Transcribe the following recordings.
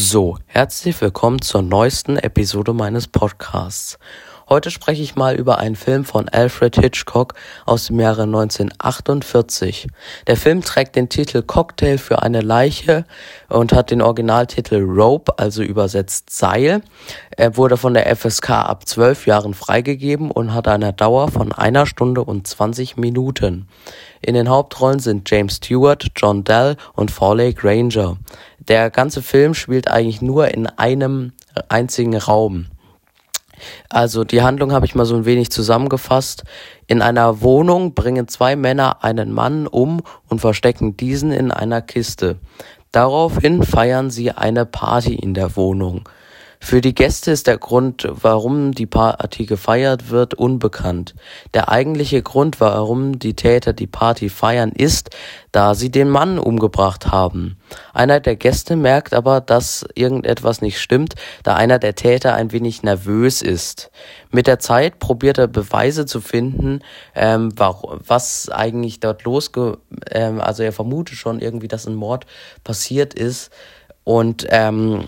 So, herzlich willkommen zur neuesten Episode meines Podcasts. Heute spreche ich mal über einen Film von Alfred Hitchcock aus dem Jahre 1948. Der Film trägt den Titel Cocktail für eine Leiche und hat den Originaltitel Rope, also übersetzt Seil. Er wurde von der FSK ab zwölf Jahren freigegeben und hat eine Dauer von einer Stunde und 20 Minuten. In den Hauptrollen sind James Stewart, John Dell und Farley Granger. Der ganze Film spielt eigentlich nur in einem einzigen Raum. Also die Handlung habe ich mal so ein wenig zusammengefasst. In einer Wohnung bringen zwei Männer einen Mann um und verstecken diesen in einer Kiste. Daraufhin feiern sie eine Party in der Wohnung. Für die Gäste ist der Grund, warum die Party gefeiert wird, unbekannt. Der eigentliche Grund, warum die Täter die Party feiern, ist, da sie den Mann umgebracht haben. Einer der Gäste merkt aber, dass irgendetwas nicht stimmt, da einer der Täter ein wenig nervös ist. Mit der Zeit probiert er Beweise zu finden, ähm, was eigentlich dort losge... Ähm, also er vermutet schon irgendwie, dass ein Mord passiert ist und ähm,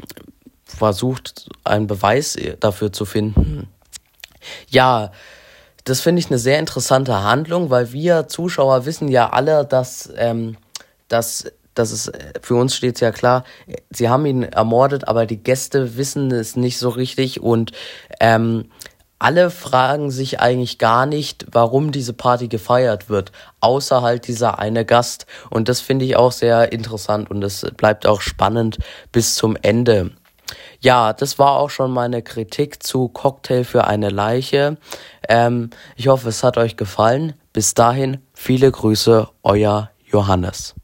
versucht, einen Beweis dafür zu finden. Ja, das finde ich eine sehr interessante Handlung, weil wir Zuschauer wissen ja alle, dass, ähm, dass, dass es für uns steht ja klar, sie haben ihn ermordet, aber die Gäste wissen es nicht so richtig und ähm, alle fragen sich eigentlich gar nicht, warum diese Party gefeiert wird, außer halt dieser eine Gast. Und das finde ich auch sehr interessant und es bleibt auch spannend bis zum Ende. Ja, das war auch schon meine Kritik zu Cocktail für eine Leiche. Ähm, ich hoffe, es hat euch gefallen. Bis dahin, viele Grüße, euer Johannes.